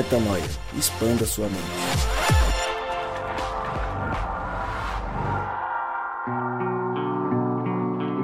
Metanoia. Expanda sua mente.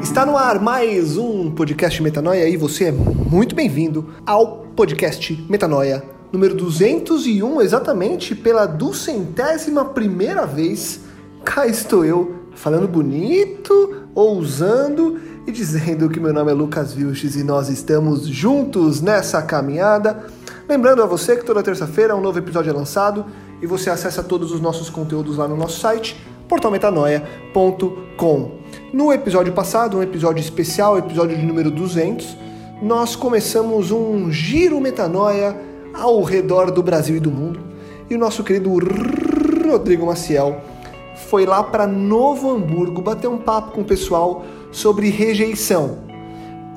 Está no ar mais um podcast Metanoia e você é muito bem-vindo ao podcast Metanoia número 201, exatamente pela duzentésima primeira vez. Cá estou eu falando bonito, ousando e dizendo que meu nome é Lucas Vilches e nós estamos juntos nessa caminhada. Lembrando a você que toda terça-feira um novo episódio é lançado e você acessa todos os nossos conteúdos lá no nosso site portalmetanoia.com. No episódio passado, um episódio especial, episódio de número 200, nós começamos um giro metanoia ao redor do Brasil e do mundo. E o nosso querido Rodrigo Maciel foi lá para Novo Hamburgo bater um papo com o pessoal sobre rejeição.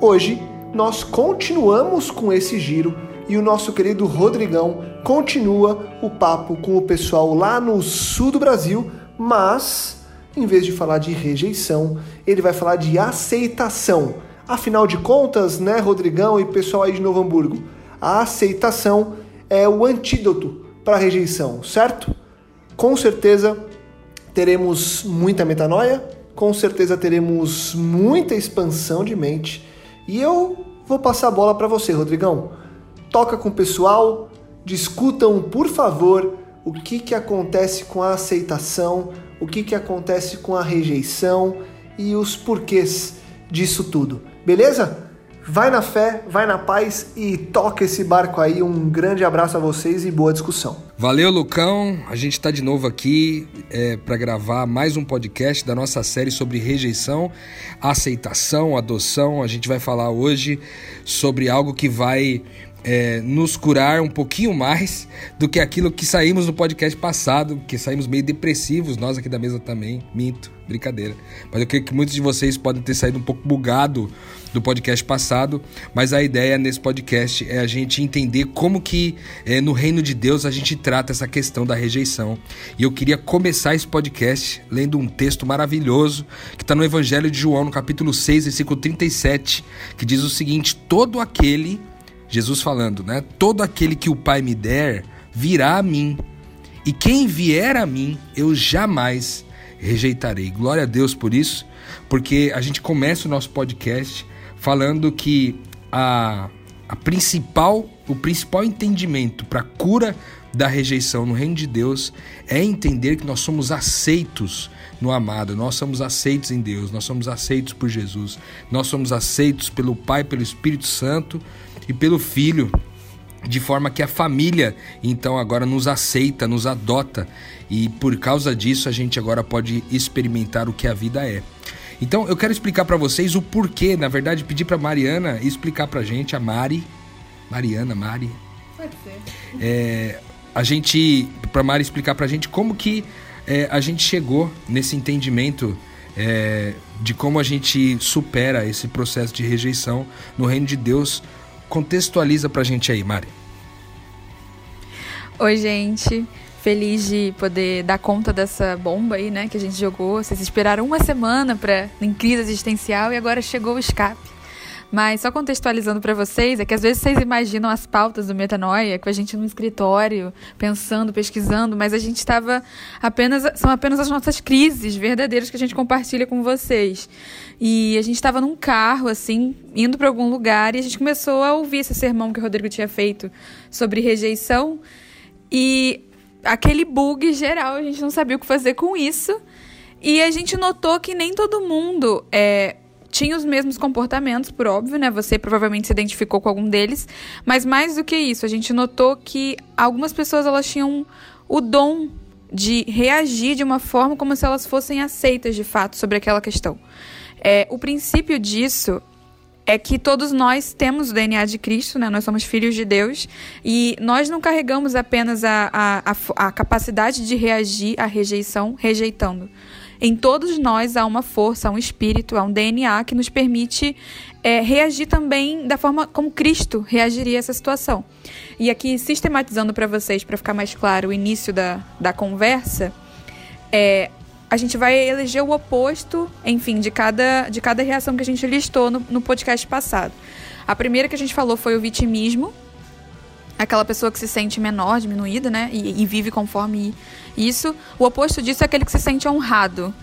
Hoje nós continuamos com esse giro e o nosso querido Rodrigão continua o papo com o pessoal lá no sul do Brasil, mas em vez de falar de rejeição, ele vai falar de aceitação. Afinal de contas, né, Rodrigão e pessoal aí de Novo Hamburgo, a aceitação é o antídoto para a rejeição, certo? Com certeza teremos muita metanoia, com certeza teremos muita expansão de mente. E eu vou passar a bola para você, Rodrigão. Toca com o pessoal, discutam, por favor, o que, que acontece com a aceitação, o que, que acontece com a rejeição e os porquês disso tudo. Beleza? Vai na fé, vai na paz e toca esse barco aí. Um grande abraço a vocês e boa discussão. Valeu, Lucão. A gente está de novo aqui é, para gravar mais um podcast da nossa série sobre rejeição, aceitação, adoção. A gente vai falar hoje sobre algo que vai é, nos curar um pouquinho mais do que aquilo que saímos no podcast passado, que saímos meio depressivos, nós aqui da mesa também, minto, brincadeira. Mas eu creio que muitos de vocês podem ter saído um pouco bugado do podcast passado, mas a ideia nesse podcast é a gente entender como que é, no reino de Deus a gente trata essa questão da rejeição. E eu queria começar esse podcast lendo um texto maravilhoso que está no Evangelho de João, no capítulo 6, versículo 37, que diz o seguinte: Todo aquele Jesus falando, né? Todo aquele que o Pai me der virá a mim, e quem vier a mim eu jamais rejeitarei. Glória a Deus por isso, porque a gente começa o nosso podcast falando que a, a principal, o principal entendimento para a cura da rejeição no reino de Deus é entender que nós somos aceitos no amado, nós somos aceitos em Deus, nós somos aceitos por Jesus, nós somos aceitos pelo Pai, pelo Espírito Santo e pelo Filho, de forma que a família então agora nos aceita, nos adota e por causa disso a gente agora pode experimentar o que a vida é. Então eu quero explicar para vocês o porquê, na verdade pedir para Mariana explicar para gente, a Mari, Mariana, Mari. Pode ser. É, a gente, para Mari explicar para gente como que é, a gente chegou nesse entendimento é, de como a gente supera esse processo de rejeição no reino de Deus Contextualiza pra gente aí, Mari. Oi, gente. Feliz de poder dar conta dessa bomba aí, né, que a gente jogou. Vocês esperaram uma semana para em crise existencial e agora chegou o escape. Mas só contextualizando para vocês, é que às vezes vocês imaginam as pautas do Metanoia com a gente no escritório, pensando, pesquisando, mas a gente estava apenas são apenas as nossas crises verdadeiras que a gente compartilha com vocês. E a gente estava num carro assim, indo para algum lugar e a gente começou a ouvir esse sermão que o Rodrigo tinha feito sobre rejeição e aquele bug geral, a gente não sabia o que fazer com isso. E a gente notou que nem todo mundo é, tinha os mesmos comportamentos, por óbvio, né? Você provavelmente se identificou com algum deles, mas mais do que isso, a gente notou que algumas pessoas elas tinham o dom de reagir de uma forma como se elas fossem aceitas de fato sobre aquela questão. É, o princípio disso é que todos nós temos o DNA de Cristo, né? nós somos filhos de Deus, e nós não carregamos apenas a, a, a, a capacidade de reagir à rejeição rejeitando. Em todos nós há uma força, há um espírito, há um DNA que nos permite é, reagir também da forma como Cristo reagiria a essa situação. E aqui, sistematizando para vocês, para ficar mais claro o início da, da conversa, é, a gente vai eleger o oposto, enfim, de cada, de cada reação que a gente listou no, no podcast passado. A primeira que a gente falou foi o vitimismo, aquela pessoa que se sente menor, diminuída, né? E, e, vive conforme isso. O oposto disso é aquele que se sente honrado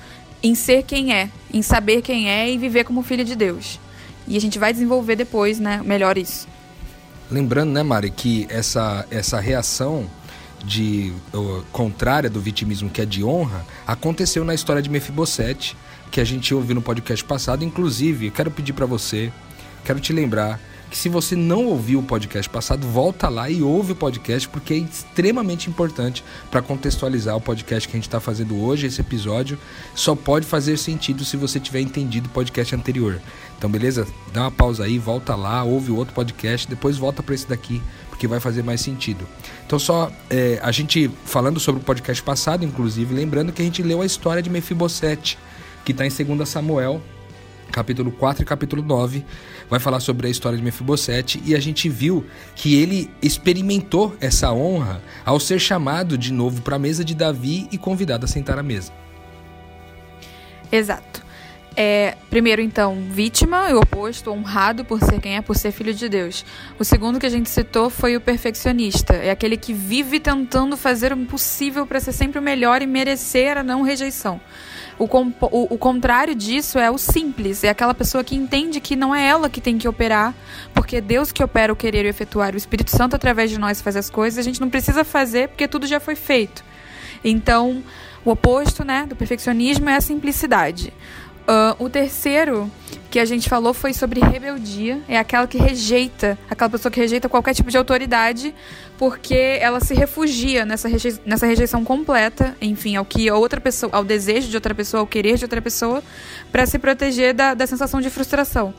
em ser quem é, em saber quem é e viver como filho de Deus. E a gente vai desenvolver depois, né? Melhor isso. Lembrando, né, Mari, que essa, essa reação de contrária do vitimismo, que é de honra, aconteceu na história de Mefibosete, que a gente ouviu no podcast passado. Inclusive, eu quero pedir para você, quero te lembrar que se você não ouviu o podcast passado, volta lá e ouve o podcast, porque é extremamente importante para contextualizar o podcast que a gente está fazendo hoje. Esse episódio só pode fazer sentido se você tiver entendido o podcast anterior. Então, beleza? Dá uma pausa aí, volta lá, ouve o outro podcast, depois volta para esse daqui, porque vai fazer mais sentido. Então, só é, a gente falando sobre o podcast passado, inclusive, lembrando que a gente leu a história de Mefibosete, que está em 2 Samuel, capítulo 4 e capítulo 9, vai falar sobre a história de Mefibosete e a gente viu que ele experimentou essa honra ao ser chamado de novo para a mesa de Davi e convidado a sentar à mesa. Exato. É, primeiro, então, vítima, o oposto, honrado por ser quem é, por ser filho de Deus. O segundo que a gente citou foi o perfeccionista, é aquele que vive tentando fazer o possível para ser sempre o melhor e merecer a não rejeição. O, o, o, contrário disso é o simples, é aquela pessoa que entende que não é ela que tem que operar, porque é Deus que opera o querer e o efetuar, o Espírito Santo através de nós faz as coisas, a gente não precisa fazer porque tudo já foi feito. Então, o oposto né, do perfeccionismo é a simplicidade. Uh, o terceiro que a gente falou foi sobre rebeldia. É aquela que rejeita, aquela pessoa que rejeita qualquer tipo de autoridade porque ela se refugia nessa, reje nessa rejeição completa, enfim, ao que outra pessoa, ao desejo de outra pessoa, ao querer de outra pessoa, para se proteger da, da sensação de frustração.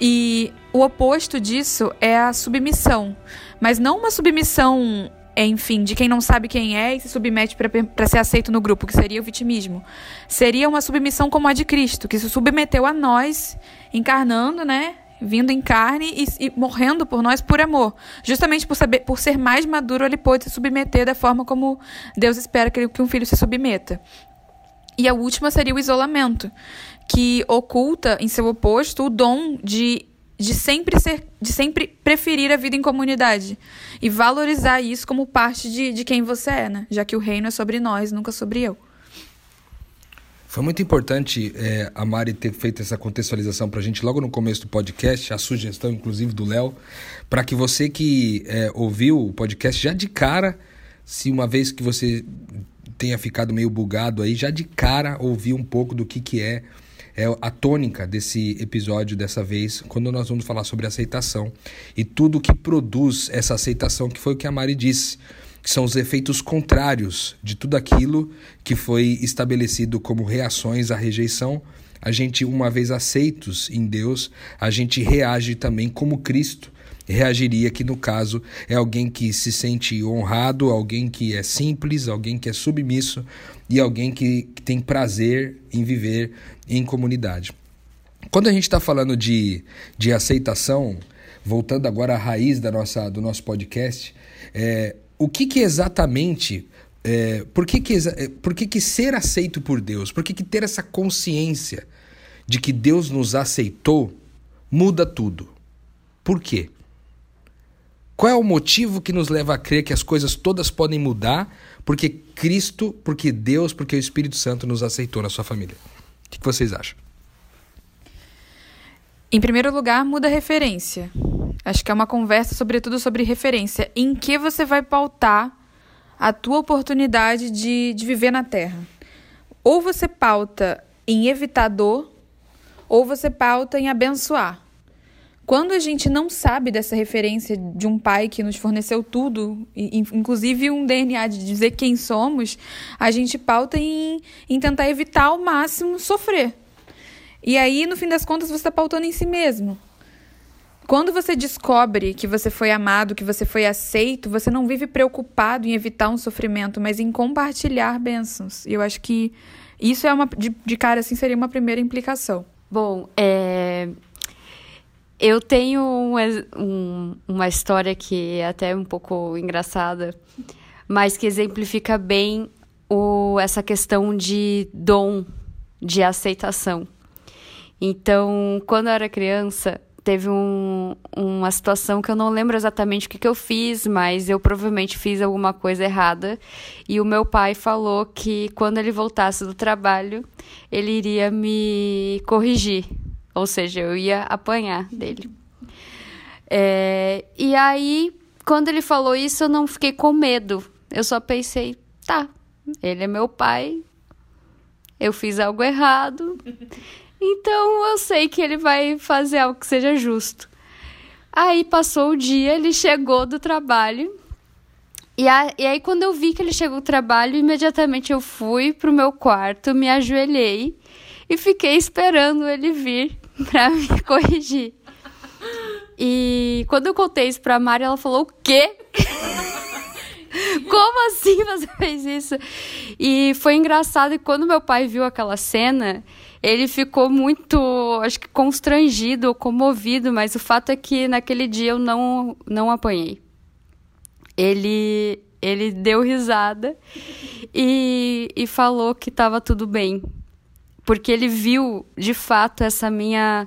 E o oposto disso é a submissão, mas não uma submissão enfim, de quem não sabe quem é e se submete para ser aceito no grupo, que seria o vitimismo. Seria uma submissão como a de Cristo, que se submeteu a nós, encarnando, né? Vindo em carne e, e morrendo por nós por amor. Justamente por, saber, por ser mais maduro, ele pôde se submeter da forma como Deus espera que, que um filho se submeta. E a última seria o isolamento, que oculta em seu oposto o dom de de sempre ser, de sempre preferir a vida em comunidade e valorizar isso como parte de, de quem você é, né? Já que o reino é sobre nós, nunca sobre eu. Foi muito importante é, a Mari ter feito essa contextualização para a gente logo no começo do podcast, a sugestão inclusive do Léo, para que você que é, ouviu o podcast já de cara, se uma vez que você tenha ficado meio bugado aí, já de cara ouvir um pouco do que, que é é a tônica desse episódio dessa vez, quando nós vamos falar sobre aceitação e tudo que produz essa aceitação, que foi o que a Mari disse, que são os efeitos contrários de tudo aquilo que foi estabelecido como reações à rejeição. A gente, uma vez aceitos em Deus, a gente reage também como Cristo reagiria, que no caso é alguém que se sente honrado, alguém que é simples, alguém que é submisso e alguém que, tem prazer em viver em comunidade. Quando a gente está falando de, de aceitação, voltando agora à raiz da nossa, do nosso podcast, é, o que, que exatamente é, por que, que, é, por que, que ser aceito por Deus, por que, que ter essa consciência de que Deus nos aceitou muda tudo? Por quê? Qual é o motivo que nos leva a crer que as coisas todas podem mudar porque Cristo, porque Deus, porque o Espírito Santo nos aceitou na sua família? O que vocês acham? Em primeiro lugar, muda a referência. Acho que é uma conversa, sobretudo, sobre referência. Em que você vai pautar a tua oportunidade de, de viver na Terra? Ou você pauta em evitar dor, ou você pauta em abençoar. Quando a gente não sabe dessa referência de um pai que nos forneceu tudo, inclusive um DNA de dizer quem somos, a gente pauta em, em tentar evitar ao máximo sofrer. E aí, no fim das contas, você está pautando em si mesmo. Quando você descobre que você foi amado, que você foi aceito, você não vive preocupado em evitar um sofrimento, mas em compartilhar bênçãos. E eu acho que isso é uma de, de cara assim seria uma primeira implicação. Bom, é, eu tenho um, um, uma história que é até um pouco engraçada, mas que exemplifica bem o, essa questão de dom, de aceitação. Então, quando eu era criança, teve um, uma situação que eu não lembro exatamente o que, que eu fiz, mas eu provavelmente fiz alguma coisa errada. E o meu pai falou que quando ele voltasse do trabalho, ele iria me corrigir. Ou seja, eu ia apanhar dele. É, e aí, quando ele falou isso, eu não fiquei com medo. Eu só pensei, tá, ele é meu pai, eu fiz algo errado. Então eu sei que ele vai fazer algo que seja justo. Aí passou o dia, ele chegou do trabalho. E, a, e aí, quando eu vi que ele chegou do trabalho, imediatamente eu fui pro meu quarto, me ajoelhei e fiquei esperando ele vir pra me corrigir. E quando eu contei isso pra Mari, ela falou: O quê? Como assim você fez isso? E foi engraçado que quando meu pai viu aquela cena, ele ficou muito, acho que constrangido ou comovido, mas o fato é que naquele dia eu não, não apanhei. Ele, ele deu risada e, e falou que estava tudo bem, porque ele viu de fato essa minha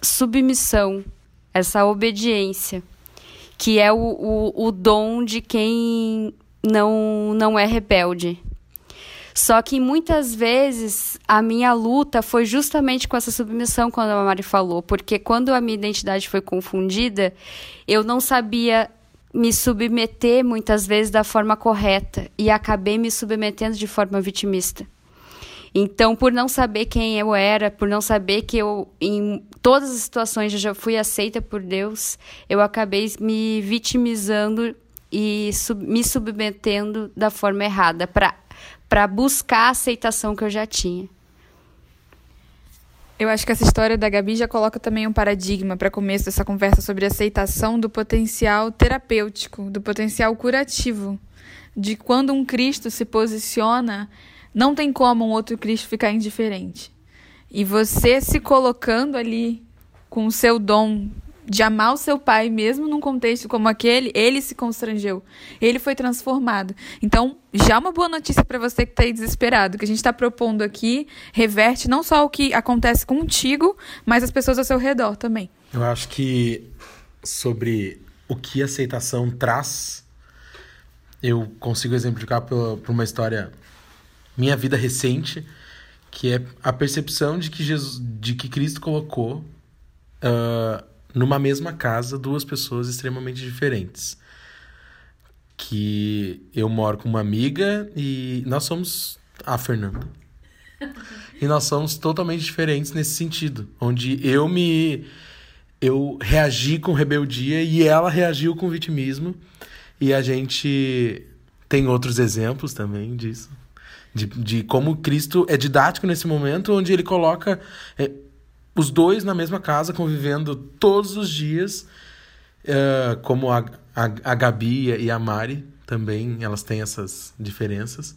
submissão, essa obediência, que é o, o, o dom de quem não, não é rebelde. Só que muitas vezes a minha luta foi justamente com essa submissão, quando a Mari falou, porque quando a minha identidade foi confundida, eu não sabia me submeter muitas vezes da forma correta e acabei me submetendo de forma vitimista. Então, por não saber quem eu era, por não saber que eu, em todas as situações, eu já fui aceita por Deus, eu acabei me vitimizando e sub me submetendo da forma errada, para buscar a aceitação que eu já tinha. Eu acho que essa história da Gabi já coloca também um paradigma para começo dessa conversa sobre aceitação do potencial terapêutico, do potencial curativo, de quando um Cristo se posiciona, não tem como um outro Cristo ficar indiferente. E você se colocando ali com o seu dom de amar o seu pai, mesmo num contexto como aquele, ele se constrangeu. Ele foi transformado. Então, já uma boa notícia para você que está aí desesperado. que a gente está propondo aqui reverte não só o que acontece contigo, mas as pessoas ao seu redor também. Eu acho que sobre o que aceitação traz, eu consigo exemplificar por, por uma história minha vida recente, que é a percepção de que Jesus, de que Cristo colocou uh, numa mesma casa duas pessoas extremamente diferentes. Que eu moro com uma amiga e nós somos a Fernanda. e nós somos totalmente diferentes nesse sentido, onde eu me eu reagi com rebeldia e ela reagiu com vitimismo. E a gente tem outros exemplos também disso. De, de como Cristo é didático nesse momento, onde ele coloca é, os dois na mesma casa, convivendo todos os dias, uh, como a, a, a Gabi e a Mari também, elas têm essas diferenças.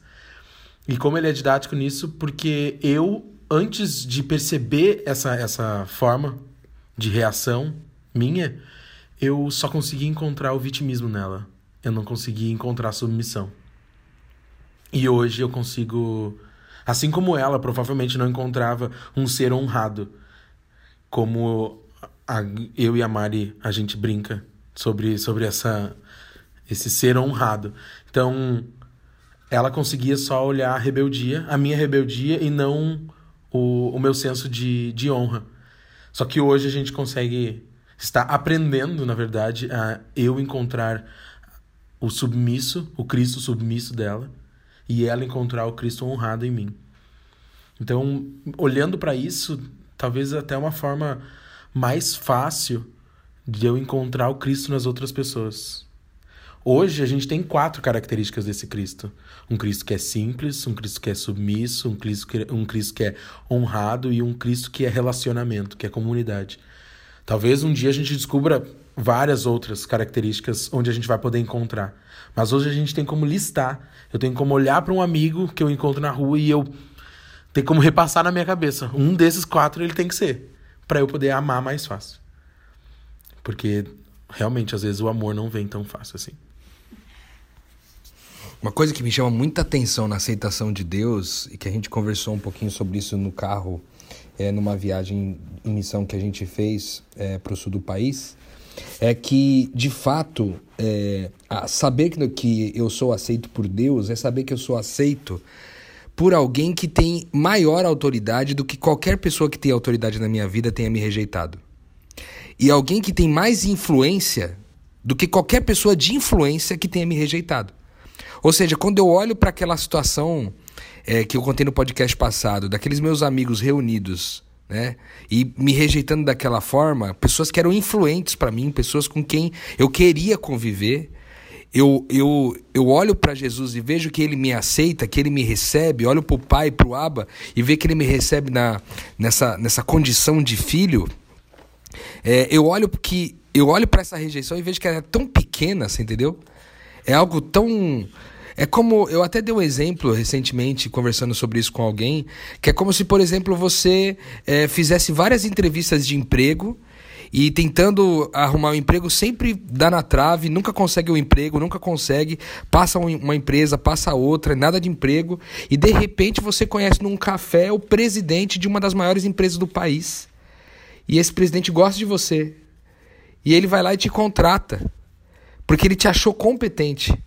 E como ele é didático nisso, porque eu, antes de perceber essa, essa forma de reação minha, eu só consegui encontrar o vitimismo nela. Eu não consegui encontrar a submissão. E hoje eu consigo. Assim como ela provavelmente não encontrava um ser honrado como a, eu e a Mari a gente brinca sobre, sobre essa esse ser honrado. Então, ela conseguia só olhar a rebeldia, a minha rebeldia e não o, o meu senso de, de honra. Só que hoje a gente consegue está aprendendo, na verdade, a eu encontrar o submisso, o Cristo submisso dela, e ela encontrar o Cristo honrado em mim. Então, olhando para isso, talvez até uma forma mais fácil de eu encontrar o Cristo nas outras pessoas. Hoje a gente tem quatro características desse Cristo: um Cristo que é simples, um Cristo que é submisso, um Cristo que, um Cristo que é honrado e um Cristo que é relacionamento, que é comunidade. Talvez um dia a gente descubra várias outras características onde a gente vai poder encontrar. Mas hoje a gente tem como listar. Eu tenho como olhar para um amigo que eu encontro na rua e eu tem como repassar na minha cabeça. Um desses quatro ele tem que ser. para eu poder amar mais fácil. Porque realmente, às vezes, o amor não vem tão fácil assim. Uma coisa que me chama muita atenção na aceitação de Deus, e que a gente conversou um pouquinho sobre isso no carro é, numa viagem em missão que a gente fez é, para o sul do país, é que, de fato, é, saber que, eu sou aceito por Deus é saber que eu sou aceito por alguém que tem maior autoridade do que qualquer pessoa que tem autoridade na minha vida tenha me rejeitado. E alguém que tem mais influência do que qualquer pessoa de influência que tenha me rejeitado. Ou seja, quando eu olho para aquela situação é, que eu contei no podcast passado, daqueles meus amigos reunidos, né, e me rejeitando daquela forma, pessoas que eram influentes para mim, pessoas com quem eu queria conviver, eu, eu, eu olho para Jesus e vejo que ele me aceita, que ele me recebe, olho para o Pai, para o Abba e vejo que ele me recebe na, nessa, nessa condição de filho, é, eu olho que eu olho para essa rejeição e vejo que ela é tão pequena, você entendeu? É algo tão é como eu até dei um exemplo recentemente conversando sobre isso com alguém, que é como se, por exemplo, você é, fizesse várias entrevistas de emprego e tentando arrumar um emprego sempre dá na trave, nunca consegue o um emprego, nunca consegue, passa uma empresa, passa outra, nada de emprego, e de repente você conhece num café o presidente de uma das maiores empresas do país. E esse presidente gosta de você. E ele vai lá e te contrata, porque ele te achou competente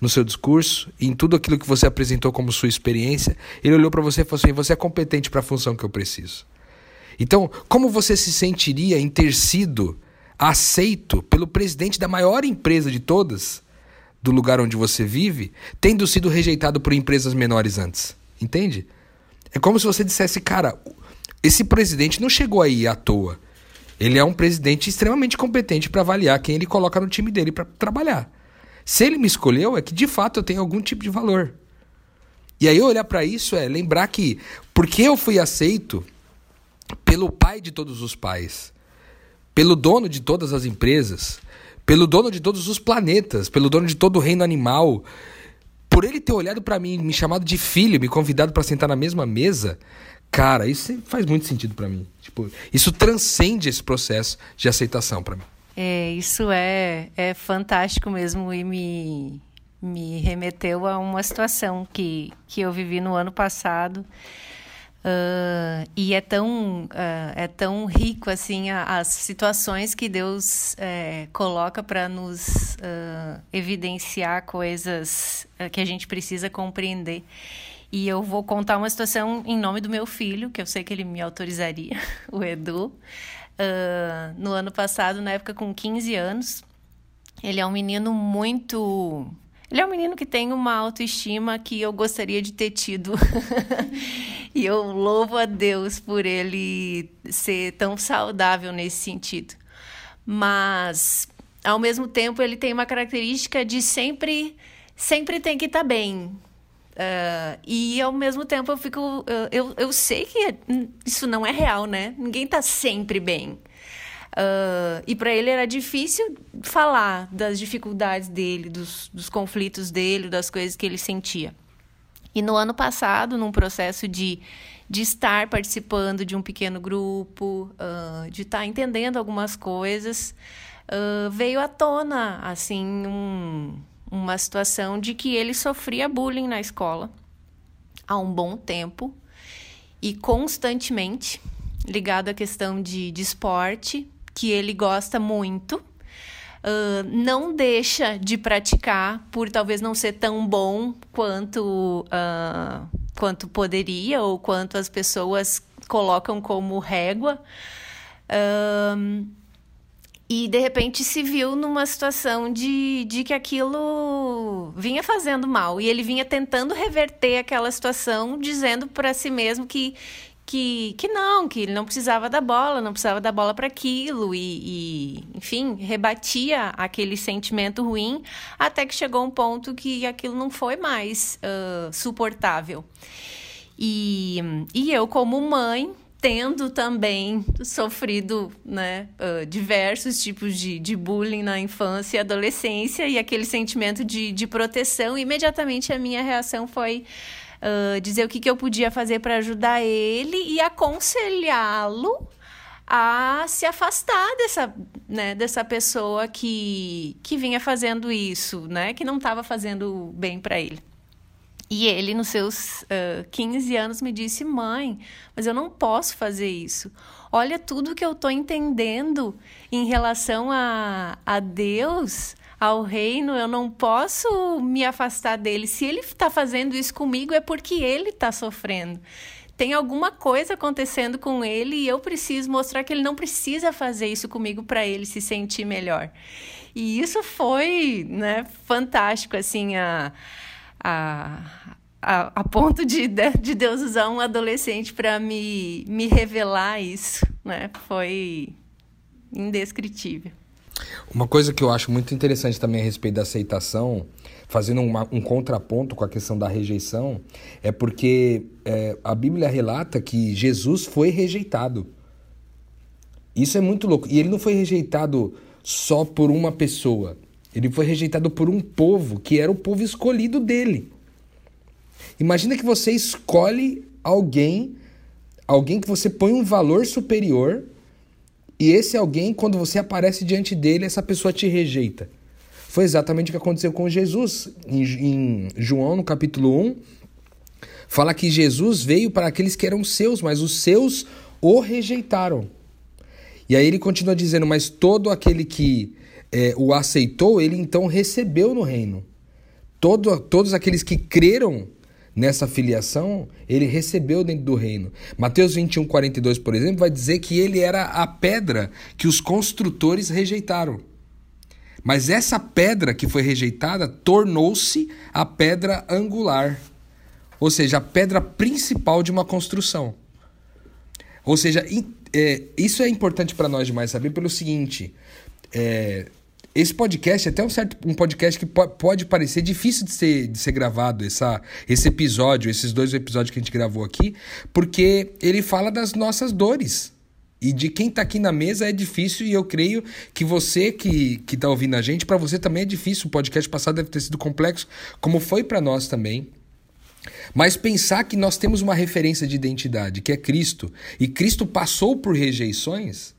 no seu discurso, em tudo aquilo que você apresentou como sua experiência, ele olhou para você e falou assim: "Você é competente para a função que eu preciso". Então, como você se sentiria em ter sido aceito pelo presidente da maior empresa de todas, do lugar onde você vive, tendo sido rejeitado por empresas menores antes? Entende? É como se você dissesse, cara, esse presidente não chegou aí à toa. Ele é um presidente extremamente competente para avaliar quem ele coloca no time dele para trabalhar. Se ele me escolheu, é que de fato eu tenho algum tipo de valor. E aí olhar para isso é lembrar que porque eu fui aceito pelo pai de todos os pais, pelo dono de todas as empresas, pelo dono de todos os planetas, pelo dono de todo o reino animal, por ele ter olhado para mim, me chamado de filho, me convidado para sentar na mesma mesa, cara, isso faz muito sentido para mim. Tipo, isso transcende esse processo de aceitação para mim. É, isso é, é fantástico mesmo e me, me remeteu a uma situação que, que eu vivi no ano passado. Uh, e é tão, uh, é tão rico assim a, as situações que Deus é, coloca para nos uh, evidenciar coisas que a gente precisa compreender. E eu vou contar uma situação em nome do meu filho, que eu sei que ele me autorizaria, o Edu. No ano passado, na época com 15 anos, ele é um menino muito ele é um menino que tem uma autoestima que eu gostaria de ter tido. e eu louvo a Deus por ele ser tão saudável nesse sentido. Mas, ao mesmo tempo, ele tem uma característica de sempre, sempre tem que estar tá bem. Uh, e ao mesmo tempo eu fico. Eu, eu sei que isso não é real, né? Ninguém está sempre bem. Uh, e para ele era difícil falar das dificuldades dele, dos, dos conflitos dele, das coisas que ele sentia. E no ano passado, num processo de, de estar participando de um pequeno grupo, uh, de estar tá entendendo algumas coisas, uh, veio à tona assim um, uma situação de que ele sofria bullying na escola há um bom tempo e constantemente ligado à questão de, de esporte que ele gosta muito. Uh, não deixa de praticar por talvez não ser tão bom quanto, uh, quanto poderia ou quanto as pessoas colocam como régua. Uh, e de repente se viu numa situação de, de que aquilo vinha fazendo mal. E ele vinha tentando reverter aquela situação, dizendo para si mesmo que, que, que não, que ele não precisava da bola, não precisava da bola para aquilo, e, e, enfim, rebatia aquele sentimento ruim, até que chegou um ponto que aquilo não foi mais uh, suportável. E, e eu, como mãe, tendo também sofrido né, uh, diversos tipos de, de bullying na infância e adolescência, e aquele sentimento de, de proteção, imediatamente a minha reação foi uh, dizer o que, que eu podia fazer para ajudar ele e aconselhá-lo a se afastar dessa, né, dessa pessoa que, que vinha fazendo isso, né, que não estava fazendo bem para ele. E ele, nos seus uh, 15 anos, me disse: Mãe, mas eu não posso fazer isso. Olha tudo que eu estou entendendo em relação a, a Deus, ao reino. Eu não posso me afastar dele. Se ele está fazendo isso comigo, é porque ele está sofrendo. Tem alguma coisa acontecendo com ele e eu preciso mostrar que ele não precisa fazer isso comigo para ele se sentir melhor. E isso foi né, fantástico, assim, a a, a, a ponto de, de Deus usar um adolescente para me, me revelar isso, né? Foi indescritível. Uma coisa que eu acho muito interessante também a respeito da aceitação, fazendo uma, um contraponto com a questão da rejeição, é porque é, a Bíblia relata que Jesus foi rejeitado. Isso é muito louco. E ele não foi rejeitado só por uma pessoa. Ele foi rejeitado por um povo que era o povo escolhido dele. Imagina que você escolhe alguém, alguém que você põe um valor superior, e esse alguém, quando você aparece diante dele, essa pessoa te rejeita. Foi exatamente o que aconteceu com Jesus. Em, em João, no capítulo 1, fala que Jesus veio para aqueles que eram seus, mas os seus o rejeitaram. E aí ele continua dizendo: Mas todo aquele que é, o aceitou, ele então recebeu no reino. Todo, todos aqueles que creram nessa filiação, ele recebeu dentro do reino. Mateus 21, 42, por exemplo, vai dizer que ele era a pedra que os construtores rejeitaram. Mas essa pedra que foi rejeitada tornou-se a pedra angular, ou seja, a pedra principal de uma construção. Ou seja, é, isso é importante para nós demais saber pelo seguinte: é, esse podcast é até um certo um podcast que pode parecer difícil de ser, de ser gravado, essa, esse episódio, esses dois episódios que a gente gravou aqui, porque ele fala das nossas dores. E de quem está aqui na mesa é difícil, e eu creio que você que está ouvindo a gente, para você também é difícil. O podcast passado deve ter sido complexo, como foi para nós também. Mas pensar que nós temos uma referência de identidade, que é Cristo, e Cristo passou por rejeições,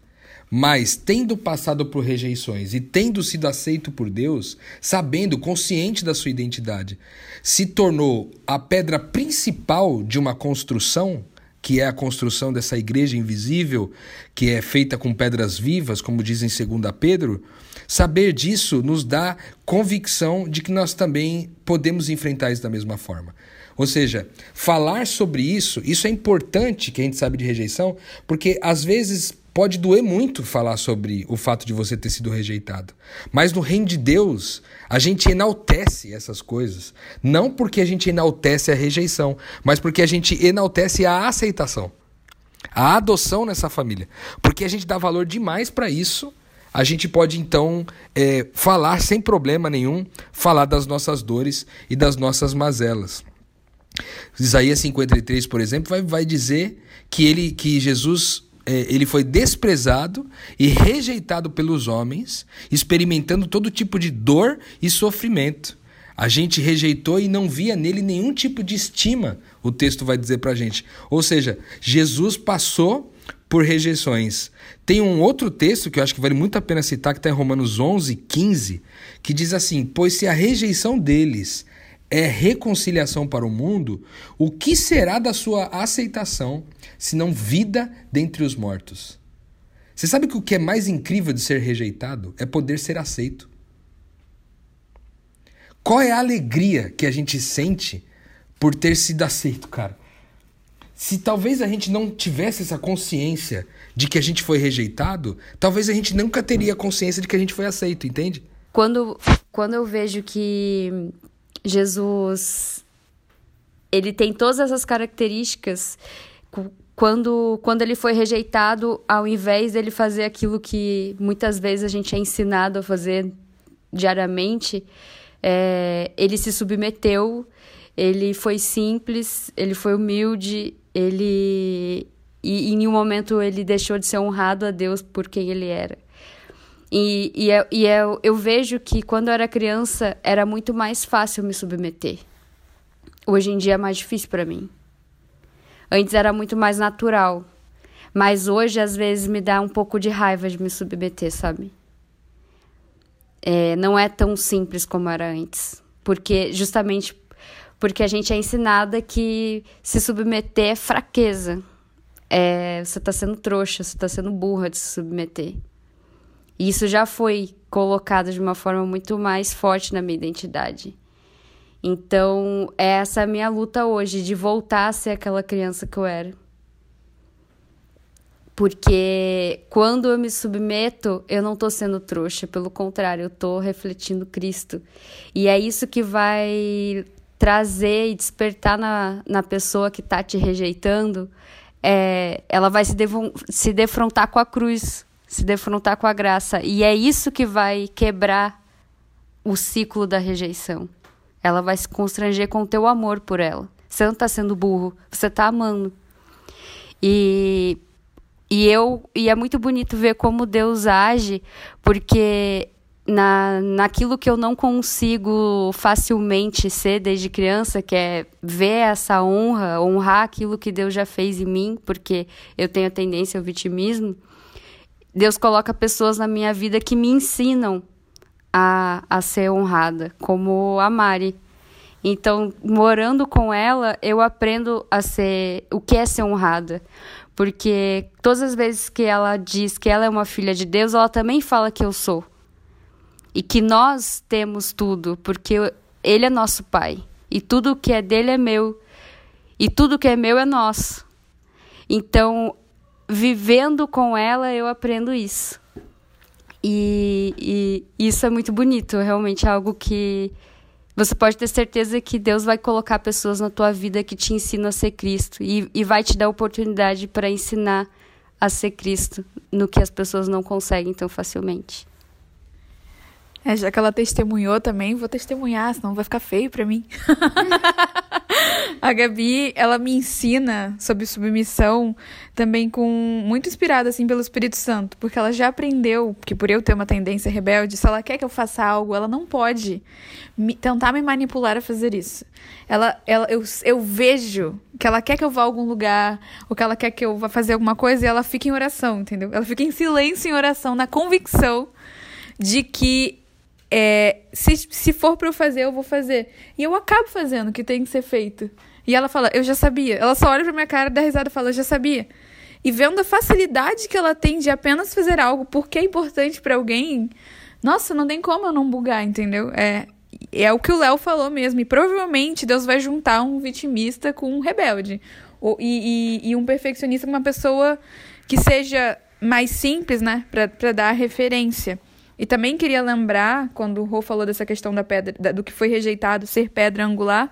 mas, tendo passado por rejeições e tendo sido aceito por Deus, sabendo, consciente da sua identidade, se tornou a pedra principal de uma construção, que é a construção dessa igreja invisível, que é feita com pedras vivas, como diz em 2 Pedro, saber disso nos dá convicção de que nós também podemos enfrentar isso da mesma forma. Ou seja, falar sobre isso, isso é importante que a gente sabe de rejeição, porque às vezes Pode doer muito falar sobre o fato de você ter sido rejeitado. Mas no reino de Deus, a gente enaltece essas coisas. Não porque a gente enaltece a rejeição, mas porque a gente enaltece a aceitação. A adoção nessa família. Porque a gente dá valor demais para isso. A gente pode então é, falar sem problema nenhum, falar das nossas dores e das nossas mazelas. Isaías 53, por exemplo, vai, vai dizer que ele que Jesus ele foi desprezado e rejeitado pelos homens, experimentando todo tipo de dor e sofrimento. A gente rejeitou e não via nele nenhum tipo de estima, o texto vai dizer para a gente. Ou seja, Jesus passou por rejeições. Tem um outro texto que eu acho que vale muito a pena citar, que está em Romanos 11, 15, que diz assim: Pois se a rejeição deles é reconciliação para o mundo, o que será da sua aceitação, senão vida dentre os mortos? Você sabe que o que é mais incrível de ser rejeitado é poder ser aceito. Qual é a alegria que a gente sente por ter sido aceito, cara? Se talvez a gente não tivesse essa consciência de que a gente foi rejeitado, talvez a gente nunca teria consciência de que a gente foi aceito, entende? Quando, quando eu vejo que Jesus ele tem todas essas características quando, quando ele foi rejeitado, ao invés dele fazer aquilo que muitas vezes a gente é ensinado a fazer diariamente, é, ele se submeteu, ele foi simples, ele foi humilde, ele e, e em nenhum momento ele deixou de ser honrado a Deus por quem ele era. E, e, eu, e eu, eu vejo que quando eu era criança era muito mais fácil me submeter. Hoje em dia é mais difícil para mim. Antes era muito mais natural. Mas hoje, às vezes, me dá um pouco de raiva de me submeter, sabe? É, não é tão simples como era antes. Porque, justamente porque a gente é ensinada que se submeter é fraqueza. É, você está sendo trouxa, você está sendo burra de se submeter. Isso já foi colocado de uma forma muito mais forte na minha identidade. Então, essa é a minha luta hoje, de voltar a ser aquela criança que eu era. Porque quando eu me submeto, eu não estou sendo trouxa, pelo contrário, eu estou refletindo Cristo. E é isso que vai trazer e despertar na, na pessoa que está te rejeitando. É, ela vai se, se defrontar com a cruz, se defrontar com a graça. E é isso que vai quebrar o ciclo da rejeição. Ela vai se constranger com o teu amor por ela. Você não está sendo burro, você está amando. E e eu e é muito bonito ver como Deus age, porque na, naquilo que eu não consigo facilmente ser desde criança, que é ver essa honra, honrar aquilo que Deus já fez em mim, porque eu tenho a tendência ao vitimismo. Deus coloca pessoas na minha vida que me ensinam a, a ser honrada, como a Mari. Então, morando com ela, eu aprendo a ser o que é ser honrada. Porque todas as vezes que ela diz que ela é uma filha de Deus, ela também fala que eu sou. E que nós temos tudo, porque ele é nosso pai. E tudo que é dele é meu. E tudo que é meu é nosso. Então, vivendo com ela, eu aprendo isso. E, e isso é muito bonito, realmente é algo que você pode ter certeza que Deus vai colocar pessoas na tua vida que te ensinam a ser Cristo e, e vai te dar oportunidade para ensinar a ser Cristo no que as pessoas não conseguem tão facilmente. É, já que ela testemunhou também, vou testemunhar, senão vai ficar feio para mim. a Gabi, ela me ensina sobre submissão também com muito inspirada assim pelo Espírito Santo, porque ela já aprendeu que por eu ter uma tendência rebelde, se ela quer que eu faça algo, ela não pode me, tentar me manipular a fazer isso. Ela, ela eu, eu vejo que ela quer que eu vá a algum lugar, ou que ela quer que eu vá fazer alguma coisa e ela fica em oração, entendeu? Ela fica em silêncio em oração, na convicção de que é, se, se for para eu fazer, eu vou fazer. E eu acabo fazendo o que tem que ser feito. E ela fala, eu já sabia. Ela só olha pra minha cara, dá risada e fala, eu já sabia. E vendo a facilidade que ela tem de apenas fazer algo porque é importante para alguém, nossa, não tem como eu não bugar, entendeu? É, é o que o Léo falou mesmo. E provavelmente Deus vai juntar um vitimista com um rebelde. Ou, e, e, e um perfeccionista com uma pessoa que seja mais simples, né? Pra, pra dar referência. E também queria lembrar, quando o Rô falou dessa questão da pedra, da, do que foi rejeitado ser pedra angular,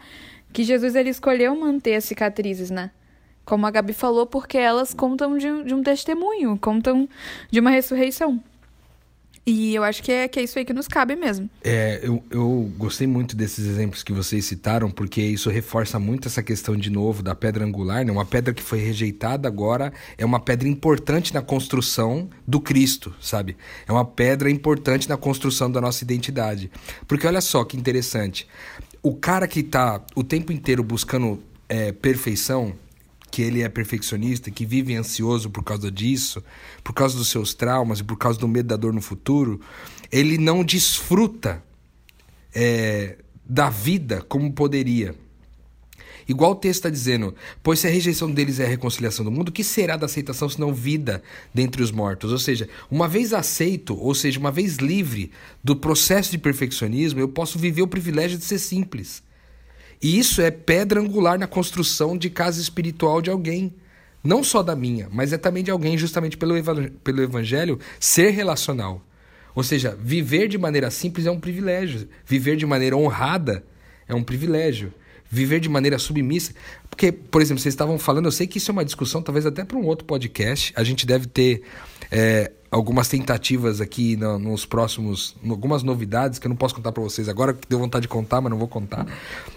que Jesus ele escolheu manter as cicatrizes, né? Como a Gabi falou, porque elas contam de, de um testemunho, contam de uma ressurreição. E eu acho que é, que é isso aí que nos cabe mesmo. É, eu, eu gostei muito desses exemplos que vocês citaram, porque isso reforça muito essa questão de novo da pedra angular, né? Uma pedra que foi rejeitada agora é uma pedra importante na construção do Cristo, sabe? É uma pedra importante na construção da nossa identidade. Porque olha só que interessante. O cara que está o tempo inteiro buscando é, perfeição, que ele é perfeccionista, que vive ansioso por causa disso, por causa dos seus traumas e por causa do medo da dor no futuro, ele não desfruta é, da vida como poderia. Igual o texto está dizendo, pois se a rejeição deles é a reconciliação do mundo, que será da aceitação se não vida dentre os mortos? Ou seja, uma vez aceito, ou seja, uma vez livre do processo de perfeccionismo, eu posso viver o privilégio de ser simples. E isso é pedra angular na construção de casa espiritual de alguém. Não só da minha, mas é também de alguém, justamente pelo, pelo evangelho, ser relacional. Ou seja, viver de maneira simples é um privilégio. Viver de maneira honrada é um privilégio. Viver de maneira submissa. Porque, por exemplo, vocês estavam falando, eu sei que isso é uma discussão, talvez até para um outro podcast. A gente deve ter é, algumas tentativas aqui no, nos próximos, algumas novidades que eu não posso contar para vocês agora, que deu vontade de contar, mas não vou contar,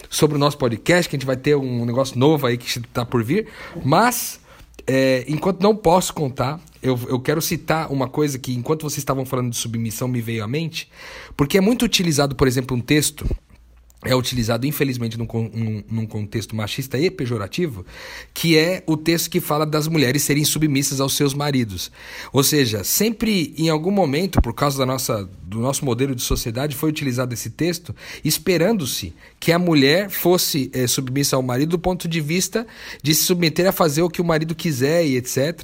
sobre o nosso podcast, que a gente vai ter um negócio novo aí que está por vir, mas é, enquanto não posso contar, eu, eu quero citar uma coisa que, enquanto vocês estavam falando de submissão, me veio à mente, porque é muito utilizado, por exemplo, um texto é utilizado, infelizmente, num, num, num, contexto machista e pejorativo, que é o texto que fala das mulheres serem submissas aos seus maridos. Ou seja, sempre em algum momento, por causa da nossa, do nosso modelo de sociedade, foi utilizado esse texto, esperando-se que a mulher fosse é, submissa ao marido do ponto de vista de se submeter a fazer o que o marido quiser e etc.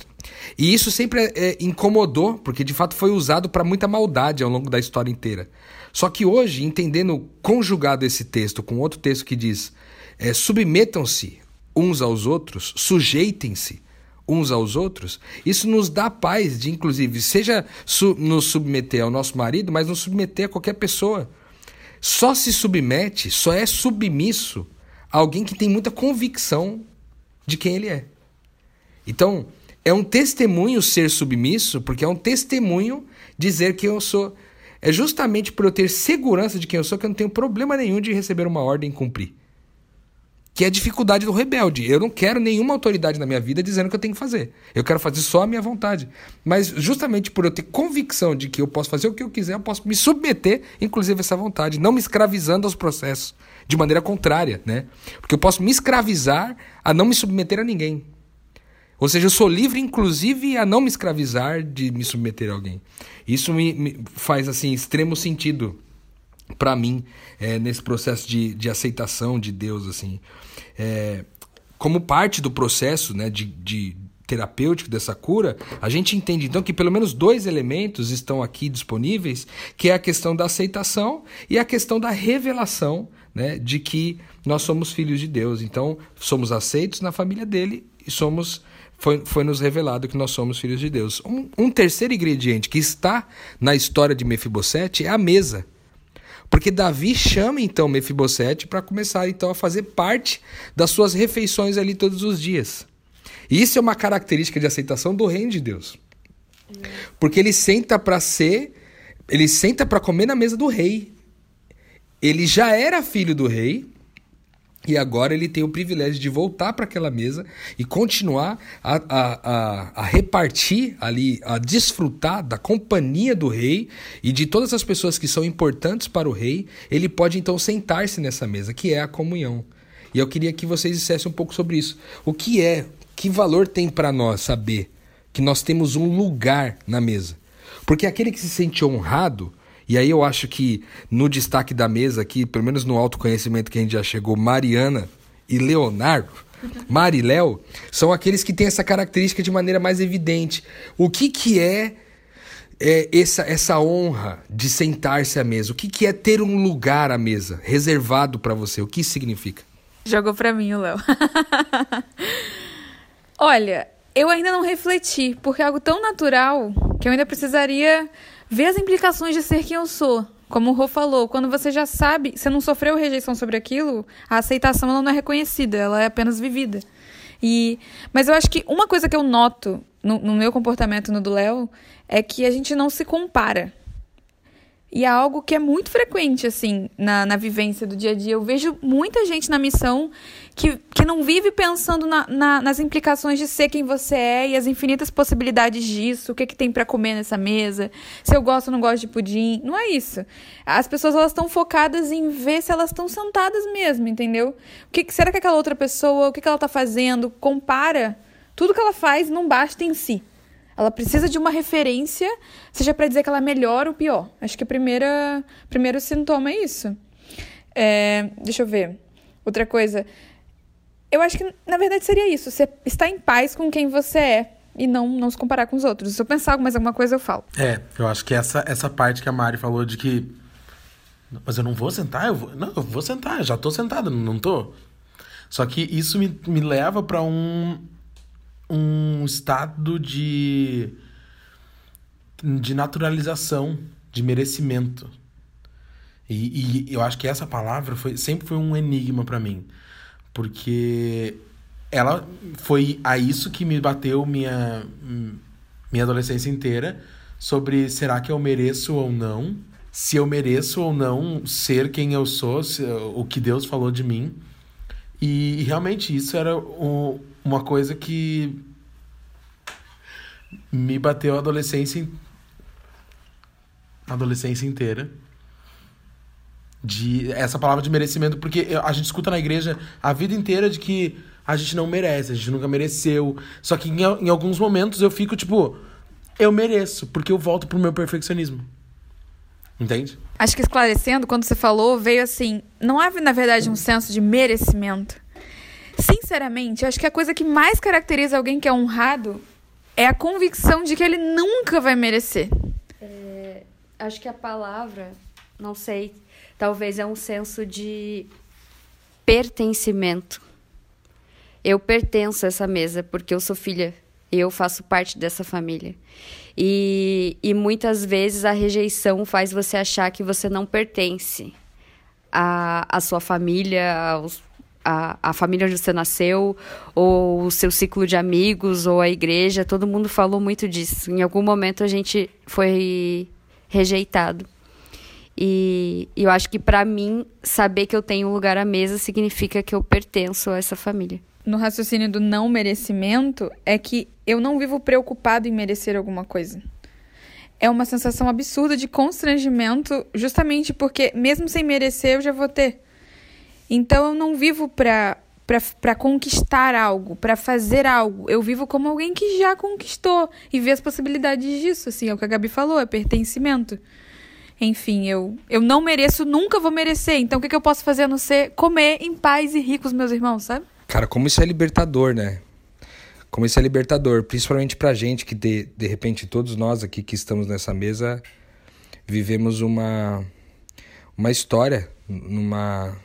E isso sempre é, incomodou, porque de fato foi usado para muita maldade ao longo da história inteira. Só que hoje, entendendo conjugado esse texto com outro texto que diz é, submetam-se uns aos outros, sujeitem-se uns aos outros, isso nos dá paz de, inclusive, seja su nos submeter ao nosso marido, mas nos submeter a qualquer pessoa. Só se submete, só é submisso a alguém que tem muita convicção de quem ele é. Então, é um testemunho ser submisso, porque é um testemunho dizer que eu sou é justamente por eu ter segurança de quem eu sou que eu não tenho problema nenhum de receber uma ordem e cumprir. Que é a dificuldade do rebelde. Eu não quero nenhuma autoridade na minha vida dizendo que eu tenho que fazer. Eu quero fazer só a minha vontade. Mas justamente por eu ter convicção de que eu posso fazer o que eu quiser, eu posso me submeter, inclusive, a essa vontade, não me escravizando aos processos. De maneira contrária, né? Porque eu posso me escravizar a não me submeter a ninguém. Ou seja, eu sou livre, inclusive, a não me escravizar de me submeter a alguém. Isso me, me faz assim extremo sentido para mim é, nesse processo de, de aceitação de Deus assim. É, como parte do processo né, de, de terapêutico dessa cura, a gente entende então que pelo menos dois elementos estão aqui disponíveis, que é a questão da aceitação e a questão da revelação né, de que nós somos filhos de Deus. Então, somos aceitos na família dele e somos foi, foi nos revelado que nós somos filhos de Deus. Um, um terceiro ingrediente que está na história de Mefibosete é a mesa. Porque Davi chama então Mefibosete para começar então a fazer parte das suas refeições ali todos os dias. E isso é uma característica de aceitação do reino de Deus. Porque ele senta para ser, ele senta para comer na mesa do rei. Ele já era filho do rei, e agora ele tem o privilégio de voltar para aquela mesa e continuar a, a, a, a, repartir ali, a desfrutar da companhia do rei e de todas as pessoas que são importantes para o rei. Ele pode então sentar-se nessa mesa, que é a comunhão. E eu queria que vocês dissessem um pouco sobre isso. O que é, que valor tem para nós saber que nós temos um lugar na mesa? Porque aquele que se sente honrado, e aí eu acho que no destaque da mesa aqui, pelo menos no autoconhecimento que a gente já chegou, Mariana e Leonardo, Mari e Léo, são aqueles que têm essa característica de maneira mais evidente. O que, que é, é essa, essa honra de sentar-se à mesa? O que, que é ter um lugar à mesa reservado para você? O que isso significa? Jogou para mim o Léo. Olha, eu ainda não refleti, porque é algo tão natural que eu ainda precisaria ver as implicações de ser quem eu sou. Como o Rô falou, quando você já sabe, você não sofreu rejeição sobre aquilo, a aceitação ela não é reconhecida, ela é apenas vivida. E, mas eu acho que uma coisa que eu noto no, no meu comportamento no do Léo é que a gente não se compara. E é algo que é muito frequente, assim, na, na vivência do dia a dia. Eu vejo muita gente na missão que, que não vive pensando na, na, nas implicações de ser quem você é e as infinitas possibilidades disso, o que, que tem para comer nessa mesa, se eu gosto ou não gosto de pudim. Não é isso. As pessoas elas estão focadas em ver se elas estão sentadas mesmo, entendeu? O que, será que aquela outra pessoa, o que, que ela está fazendo, compara. Tudo que ela faz não basta em si. Ela precisa de uma referência, seja para dizer que ela é melhor ou pior. Acho que o primeiro sintoma é isso. É, deixa eu ver. Outra coisa. Eu acho que, na verdade, seria isso. Você estar em paz com quem você é e não, não se comparar com os outros. Se eu pensar mais alguma coisa, eu falo. É, eu acho que essa, essa parte que a Mari falou de que. Mas eu não vou sentar, eu vou. Não, eu vou sentar, já tô sentado, não tô. Só que isso me, me leva para um, um estado de, de naturalização, de merecimento. E, e eu acho que essa palavra foi, sempre foi um enigma para mim. Porque ela foi a isso que me bateu minha, minha adolescência inteira sobre será que eu mereço ou não, se eu mereço ou não ser quem eu sou, se, o que Deus falou de mim. E, e realmente isso era o, uma coisa que me bateu a adolescência, a adolescência inteira. de essa palavra de merecimento, porque a gente escuta na igreja a vida inteira de que a gente não merece, a gente nunca mereceu. Só que em, em alguns momentos eu fico tipo, eu mereço, porque eu volto pro meu perfeccionismo. Entende? Acho que esclarecendo, quando você falou, veio assim: não há, na verdade, um senso de merecimento. Sinceramente, acho que a coisa que mais caracteriza alguém que é honrado é a convicção de que ele nunca vai merecer. É, acho que a palavra, não sei, talvez é um senso de pertencimento. Eu pertenço a essa mesa porque eu sou filha, eu faço parte dessa família. E, e muitas vezes a rejeição faz você achar que você não pertence à, à sua família, aos, a, a família onde você nasceu, ou o seu ciclo de amigos, ou a igreja. Todo mundo falou muito disso. Em algum momento a gente foi rejeitado. E, e eu acho que para mim, saber que eu tenho um lugar à mesa significa que eu pertenço a essa família no raciocínio do não merecimento é que eu não vivo preocupado em merecer alguma coisa. É uma sensação absurda de constrangimento, justamente porque, mesmo sem merecer, eu já vou ter. Então, eu não vivo para para conquistar algo, para fazer algo. Eu vivo como alguém que já conquistou e vê as possibilidades disso, assim, é o que a Gabi falou, é pertencimento. Enfim, eu, eu não mereço, nunca vou merecer. Então, o que, que eu posso fazer a não ser comer em paz e rir com os meus irmãos, sabe? Cara, como isso é libertador, né? Como isso é libertador, principalmente pra gente que de, de repente todos nós aqui que estamos nessa mesa vivemos uma uma história numa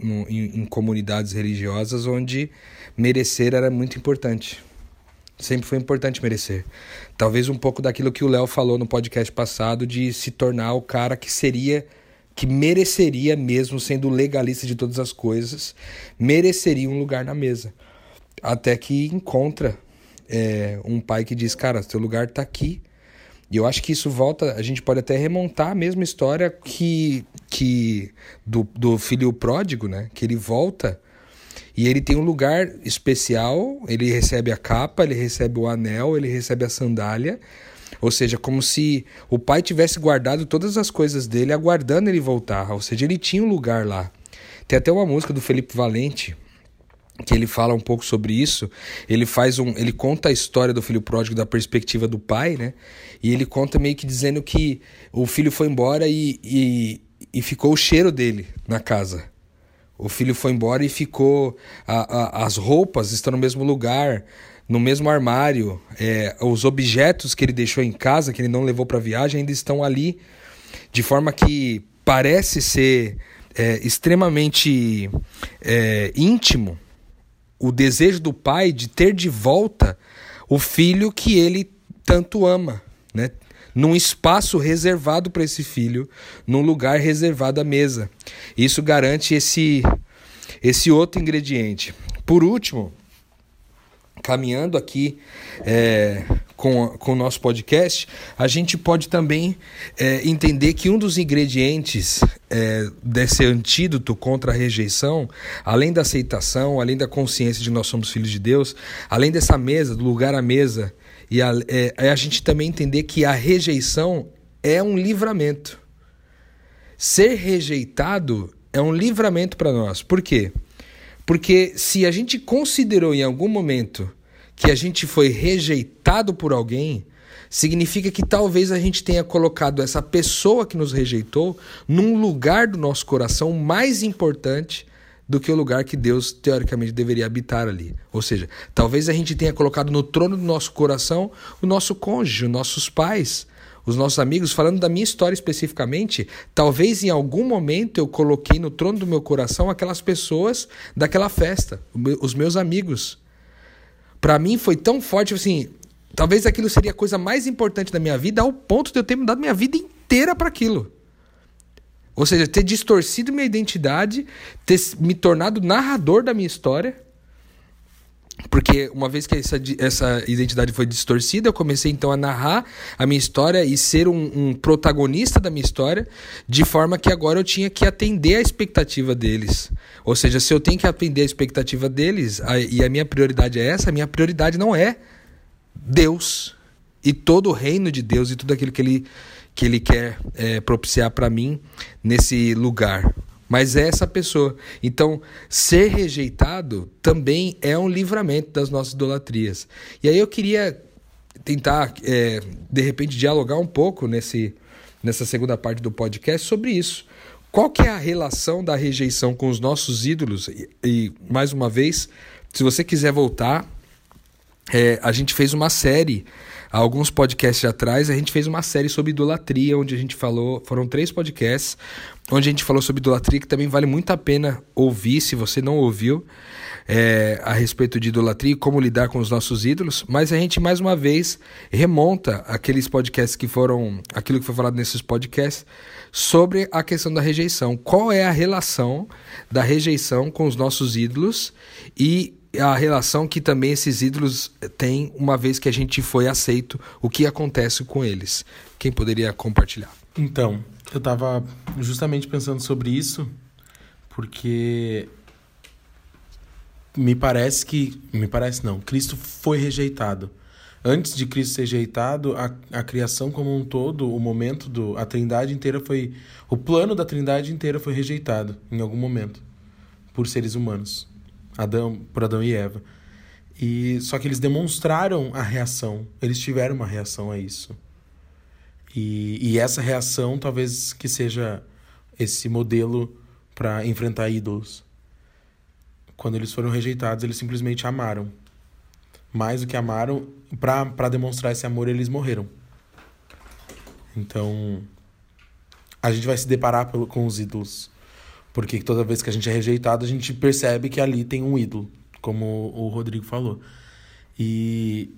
num, em, em comunidades religiosas onde merecer era muito importante. Sempre foi importante merecer. Talvez um pouco daquilo que o Léo falou no podcast passado de se tornar o cara que seria que mereceria, mesmo sendo legalista de todas as coisas, mereceria um lugar na mesa. Até que encontra é, um pai que diz: Cara, seu lugar está aqui. E eu acho que isso volta, a gente pode até remontar a mesma história que, que do, do filho pródigo, né? Que ele volta e ele tem um lugar especial, ele recebe a capa, ele recebe o anel, ele recebe a sandália, ou seja, como se o pai tivesse guardado todas as coisas dele, aguardando ele voltar. Ou seja, ele tinha um lugar lá. Tem até uma música do Felipe Valente que ele fala um pouco sobre isso. Ele faz um, ele conta a história do filho pródigo da perspectiva do pai, né? E ele conta meio que dizendo que o filho foi embora e, e, e ficou o cheiro dele na casa. O filho foi embora e ficou. A, a, as roupas estão no mesmo lugar no mesmo armário. É, os objetos que ele deixou em casa, que ele não levou para a viagem, ainda estão ali, de forma que parece ser é, extremamente é, íntimo o desejo do pai de ter de volta o filho que ele tanto ama, né? Num espaço reservado para esse filho, num lugar reservado à mesa. Isso garante esse esse outro ingrediente. Por último, caminhando aqui é, com, com o nosso podcast, a gente pode também é, entender que um dos ingredientes é, desse antídoto contra a rejeição, além da aceitação, além da consciência de nós somos filhos de Deus, além dessa mesa, do lugar à mesa, e a, é, é a gente também entender que a rejeição é um livramento. Ser rejeitado é um livramento para nós. Por quê? Porque se a gente considerou em algum momento que a gente foi rejeitado por alguém, significa que talvez a gente tenha colocado essa pessoa que nos rejeitou num lugar do nosso coração mais importante do que o lugar que Deus teoricamente deveria habitar ali. Ou seja, talvez a gente tenha colocado no trono do nosso coração o nosso cônjuge, os nossos pais, os nossos amigos, falando da minha história especificamente, talvez em algum momento eu coloquei no trono do meu coração aquelas pessoas daquela festa, os meus amigos. Para mim foi tão forte assim, talvez aquilo seria a coisa mais importante da minha vida ao ponto de eu ter mudado minha vida inteira para aquilo. Ou seja, ter distorcido minha identidade, ter me tornado narrador da minha história porque uma vez que essa, essa identidade foi distorcida, eu comecei então a narrar a minha história e ser um, um, protagonista da minha história, de forma que agora eu tinha que atender a expectativa deles. Ou seja, se eu tenho que atender a expectativa deles a, e a minha prioridade é essa, a minha prioridade não é Deus e todo o reino de Deus e tudo aquilo que Ele, que ele quer é, propiciar para mim nesse lugar. Mas é essa pessoa. Então, ser rejeitado também é um livramento das nossas idolatrias. E aí eu queria tentar, é, de repente, dialogar um pouco nesse, nessa segunda parte do podcast sobre isso. Qual que é a relação da rejeição com os nossos ídolos? E, e mais uma vez, se você quiser voltar, é, a gente fez uma série há alguns podcasts atrás, a gente fez uma série sobre idolatria, onde a gente falou, foram três podcasts, onde a gente falou sobre idolatria, que também vale muito a pena ouvir, se você não ouviu, é, a respeito de idolatria e como lidar com os nossos ídolos. Mas a gente, mais uma vez, remonta aqueles podcasts que foram, aquilo que foi falado nesses podcasts, sobre a questão da rejeição. Qual é a relação da rejeição com os nossos ídolos e a relação que também esses ídolos têm uma vez que a gente foi aceito, o que acontece com eles. Quem poderia compartilhar? Então, eu estava justamente pensando sobre isso, porque me parece que. Me parece não, Cristo foi rejeitado. Antes de Cristo ser rejeitado, a, a criação como um todo, o momento do. A trindade inteira foi. O plano da trindade inteira foi rejeitado em algum momento por seres humanos. Adão, por Adão e Eva. E só que eles demonstraram a reação, eles tiveram uma reação a isso. E, e essa reação talvez que seja esse modelo para enfrentar ídolos. Quando eles foram rejeitados, eles simplesmente amaram. Mais do que amaram, para demonstrar esse amor, eles morreram. Então, a gente vai se deparar com os ídolos porque toda vez que a gente é rejeitado, a gente percebe que ali tem um ídolo, como o Rodrigo falou. E,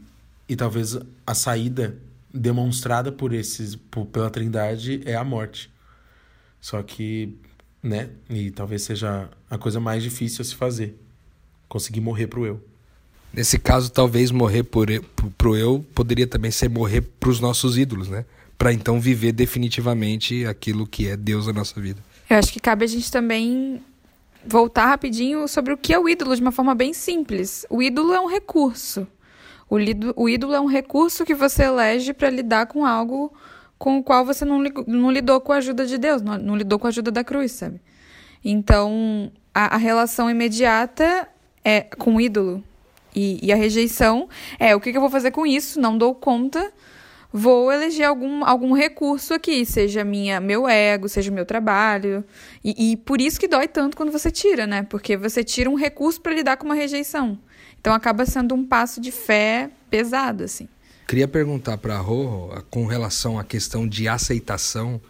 e talvez a saída demonstrada por esses por, pela Trindade é a morte. Só que, né, e talvez seja a coisa mais difícil a se fazer, conseguir morrer pro eu. Nesse caso, talvez morrer por, pro eu poderia também ser morrer pros nossos ídolos, né? Para então viver definitivamente aquilo que é Deus na nossa vida. Eu acho que cabe a gente também voltar rapidinho sobre o que é o ídolo de uma forma bem simples. O ídolo é um recurso. O, lido, o ídolo é um recurso que você elege para lidar com algo com o qual você não, não lidou com a ajuda de Deus, não, não lidou com a ajuda da cruz, sabe? Então, a, a relação imediata é com o ídolo. E, e a rejeição é o que, que eu vou fazer com isso? Não dou conta vou eleger algum, algum recurso aqui, seja minha, meu ego, seja meu trabalho. E, e por isso que dói tanto quando você tira, né? Porque você tira um recurso para lidar com uma rejeição. Então acaba sendo um passo de fé pesado, assim. Queria perguntar para a Rô, com relação à questão de aceitação,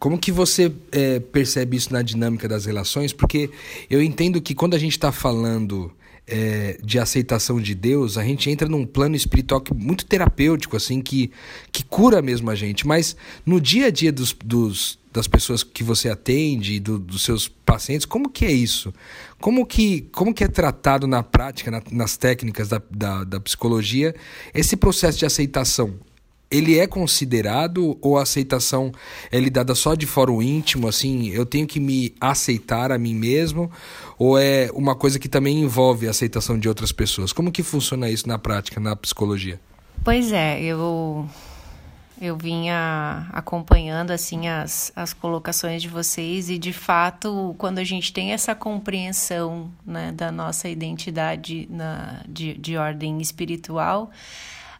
como que você é, percebe isso na dinâmica das relações? Porque eu entendo que quando a gente está falando é, de aceitação de Deus, a gente entra num plano espiritual muito terapêutico, assim, que, que cura mesmo a gente. Mas no dia a dia dos, dos das pessoas que você atende, do, dos seus pacientes, como que é isso? Como que, como que é tratado na prática, na, nas técnicas da, da, da psicologia, esse processo de aceitação? Ele é considerado ou a aceitação é lidada só de fórum íntimo, assim, eu tenho que me aceitar a mim mesmo, ou é uma coisa que também envolve a aceitação de outras pessoas? Como que funciona isso na prática, na psicologia? Pois é, eu eu vinha acompanhando assim as, as colocações de vocês e de fato quando a gente tem essa compreensão né, da nossa identidade na, de, de ordem espiritual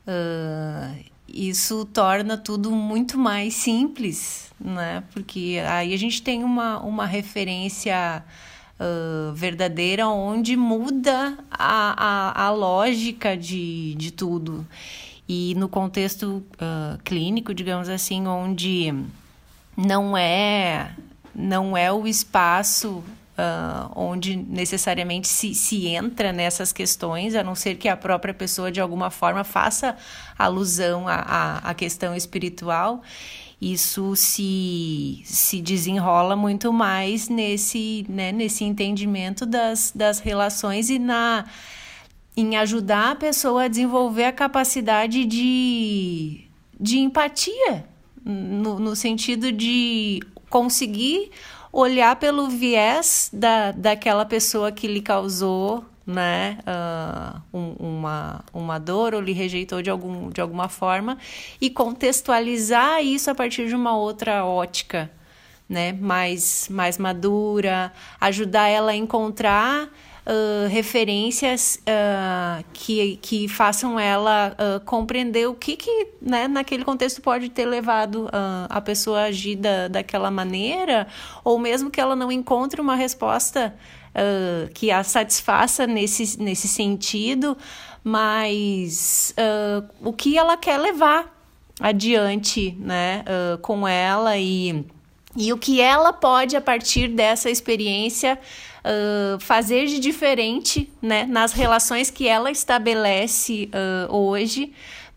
uh, isso torna tudo muito mais simples, né? Porque aí a gente tem uma, uma referência uh, verdadeira onde muda a, a, a lógica de, de tudo. E no contexto uh, clínico, digamos assim, onde não é não é o espaço Uh, onde necessariamente se, se entra nessas questões, a não ser que a própria pessoa de alguma forma faça alusão à, à, questão espiritual, isso se, se desenrola muito mais nesse, né, nesse entendimento das, das relações e na em ajudar a pessoa a desenvolver a capacidade de, de empatia, no, no sentido de conseguir olhar pelo viés da, daquela pessoa que lhe causou né, uh, um, uma, uma dor ou lhe rejeitou de, algum, de alguma forma e contextualizar isso a partir de uma outra ótica, né, mais, mais madura, ajudar ela a encontrar referências uh, que, que façam ela uh, compreender o que, que né, naquele contexto pode ter levado a pessoa a agir da, daquela maneira, ou mesmo que ela não encontre uma resposta que a satisfaça nesse, nesse sentido, mas o que ela quer levar adiante né, com ela e, e o que ela pode, a partir dessa experiência, uh, fazer de diferente né, nas relações que ela estabelece uh, hoje,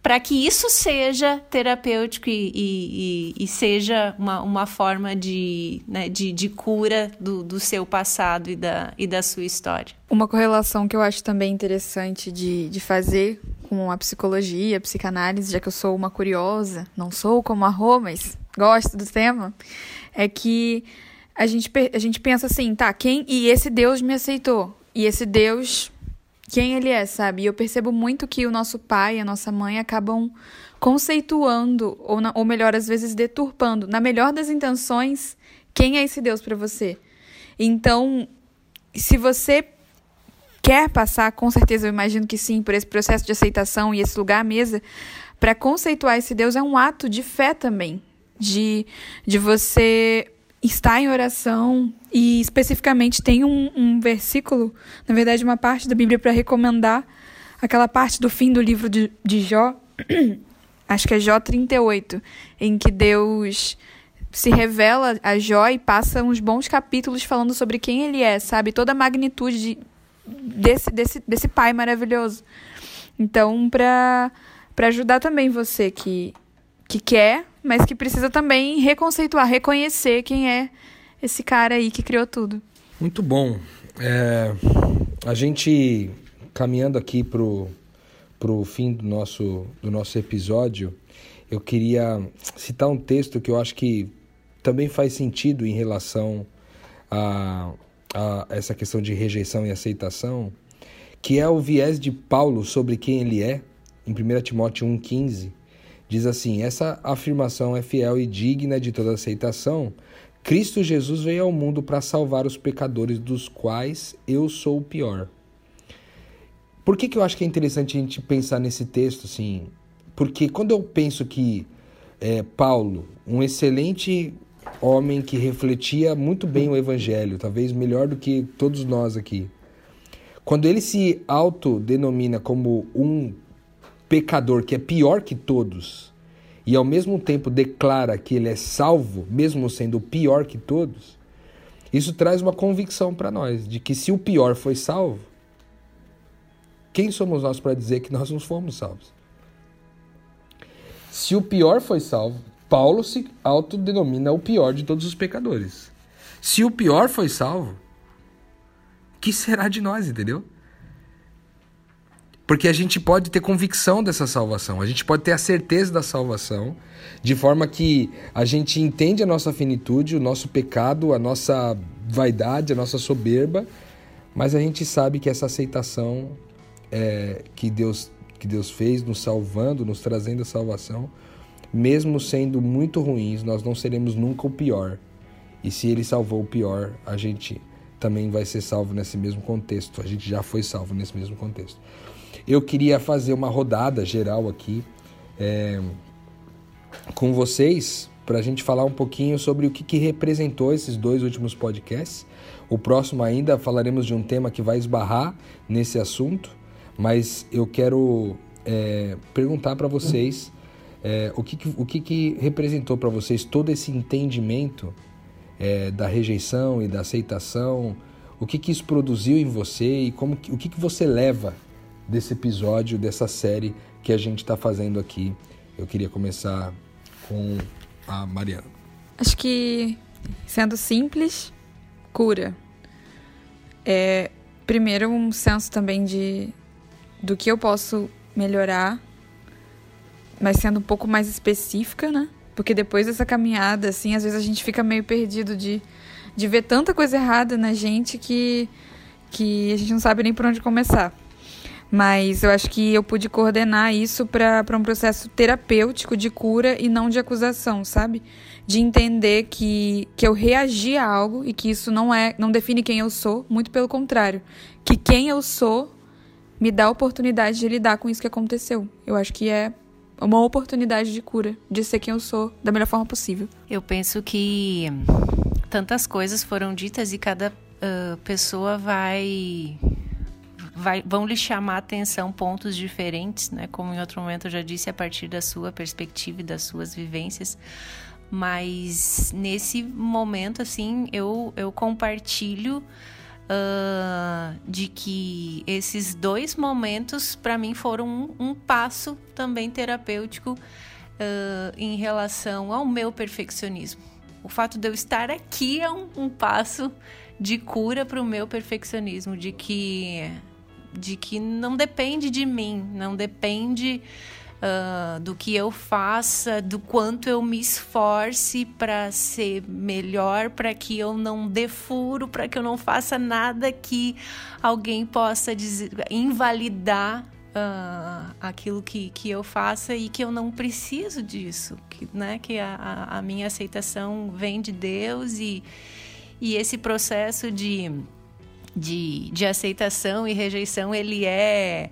para que isso seja terapêutico e, e, e, seja uma, uma forma de, né, de, de cura do, do seu passado e da, e da sua história. Uma correlação que eu acho também interessante de, de fazer com a psicologia, a psicanálise, já que eu sou uma curiosa, não sou como a Rô, mas gosto do tema, é que a gente, a gente pensa assim, tá, quem. E esse Deus me aceitou. E esse Deus, quem ele é, sabe? E eu percebo muito que o nosso pai e a nossa mãe acabam conceituando, ou, na, ou melhor, às vezes deturpando, na melhor das intenções, quem é esse Deus para você. Então, se você quer passar, com certeza eu imagino que sim, por esse processo de aceitação e esse lugar à mesa, para conceituar esse Deus é um ato de fé também, de, de você está em oração e especificamente tem um, um versículo, na verdade, uma parte da Bíblia para recomendar, aquela parte do fim do livro de, de Jó, acho que é Jó 38, em que Deus se revela a Jó e passa uns bons capítulos falando sobre quem ele é, sabe? Toda a magnitude de, desse, desse, desse pai maravilhoso. Então, para ajudar também você que, que quer mas que precisa também reconceituar, reconhecer quem é esse cara aí que criou tudo. Muito bom. É, a gente caminhando aqui pro, pro fim do nosso, do nosso episódio, eu queria citar um texto que eu acho que também faz sentido em relação a, a essa questão de rejeição e aceitação, que é o viés de Paulo sobre quem ele é, em 1 Timóteo 1,15 Diz assim: essa afirmação é fiel e digna de toda aceitação. Cristo Jesus veio ao mundo para salvar os pecadores, dos quais eu sou o pior. Por que, que eu acho que é interessante a gente pensar nesse texto assim? Porque quando eu penso que é, Paulo, um excelente homem que refletia muito bem o evangelho, talvez melhor do que todos nós aqui, quando ele se autodenomina como um pecador que é pior que todos e ao mesmo tempo declara que ele é salvo, mesmo sendo o pior que todos, isso traz uma convicção para nós de que se o pior foi salvo, quem somos nós para dizer que nós não fomos salvos? Se o pior foi salvo, Paulo se autodenomina o pior de todos os pecadores. Se o pior foi salvo, que será de nós, entendeu? Porque a gente pode ter convicção dessa salvação, a gente pode ter a certeza da salvação, de forma que a gente entende a nossa finitude, o nosso pecado, a nossa vaidade, a nossa soberba, mas a gente sabe que essa aceitação é, que, Deus, que Deus fez, nos salvando, nos trazendo a salvação, mesmo sendo muito ruins, nós não seremos nunca o pior. E se Ele salvou o pior, a gente também vai ser salvo nesse mesmo contexto. A gente já foi salvo nesse mesmo contexto. Eu queria fazer uma rodada geral aqui é, com vocês para a gente falar um pouquinho sobre o que, que representou esses dois últimos podcasts. O próximo ainda falaremos de um tema que vai esbarrar nesse assunto, mas eu quero é, perguntar para vocês é, o, que, que, o que, que representou para vocês todo esse entendimento é, da rejeição e da aceitação, o que, que isso produziu em você e como, o que, que você leva desse episódio, dessa série que a gente está fazendo aqui. Eu queria começar com a Mariana. Acho que, sendo simples, cura. É, primeiro, um senso também de do que eu posso melhorar, mas sendo um pouco mais específica, né? Porque depois dessa caminhada, assim, às vezes a gente fica meio perdido de, de ver tanta coisa errada na gente que que a gente não sabe nem por onde começar. Mas eu acho que eu pude coordenar isso para um processo terapêutico de cura e não de acusação, sabe? De entender que, que eu reagi a algo e que isso não é não define quem eu sou, muito pelo contrário. Que quem eu sou me dá a oportunidade de lidar com isso que aconteceu. Eu acho que é uma oportunidade de cura, de ser quem eu sou da melhor forma possível. Eu penso que tantas coisas foram ditas e cada uh, pessoa vai, vai vão lhe chamar atenção pontos diferentes, né? Como em outro momento eu já disse, a partir da sua perspectiva e das suas vivências. Mas nesse momento, assim, eu, eu compartilho uh, de que esses dois momentos, para mim, foram um, um, passo também terapêutico uh, em relação ao meu perfeccionismo. O fato de eu estar aqui é um, um passo de cura para o meu perfeccionismo, de que, de que não depende de mim, não depende uh, do que eu faça, do quanto eu me esforce para ser melhor, para que eu não defuro, para que eu não faça nada que alguém possa dizer, invalidar uh, aquilo que, que eu faça e que eu não preciso disso, que, né, que a, a minha aceitação vem de Deus e, e esse processo de, de, de aceitação e rejeição ele é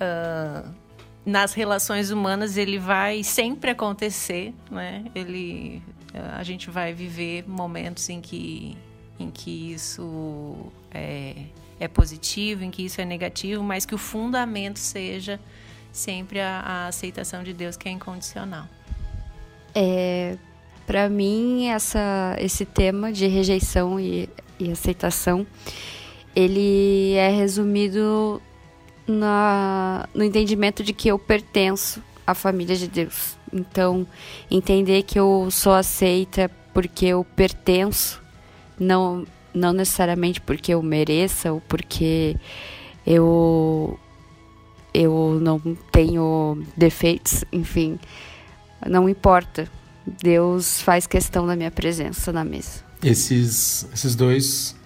uh, nas relações humanas ele vai sempre acontecer, né? Ele, a gente vai viver momentos em que, em que isso é, é positivo, em que isso é negativo, mas que o fundamento seja sempre a, a aceitação de Deus que é incondicional. É, para mim essa, esse tema de rejeição e, e aceitação ele é resumido na, no entendimento de que eu pertenço à família de Deus. Então, entender que eu sou aceita porque eu pertenço, não, não necessariamente porque eu mereça ou porque eu, eu não tenho defeitos, enfim, não importa. Deus faz questão da minha presença na mesa. Esses, esses dois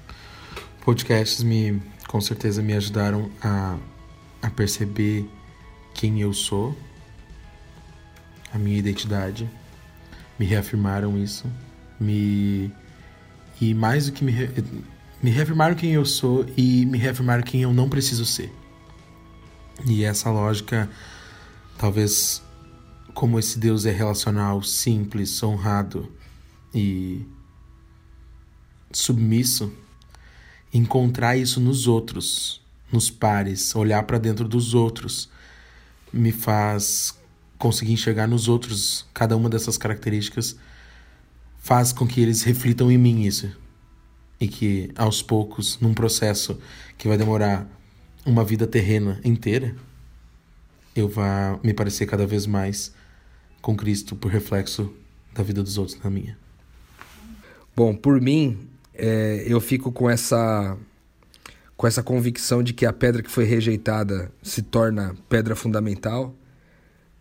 podcasts me, com certeza, me ajudaram a a perceber quem eu sou, a minha identidade, me reafirmaram isso, me e mais do que me, me reafirmaram quem eu sou e me reafirmaram quem eu não preciso ser. E essa lógica, talvez como esse Deus é relacional, simples, honrado e submisso, encontrar isso nos outros nos pares, olhar para dentro dos outros, me faz conseguir enxergar nos outros cada uma dessas características, faz com que eles reflitam em mim isso. E que aos poucos, num processo que vai demorar uma vida terrena inteira, eu vá me parecer cada vez mais com Cristo por reflexo da vida dos outros na minha. Bom, por mim, é, eu fico com essa com essa convicção de que a pedra que foi rejeitada se torna pedra fundamental.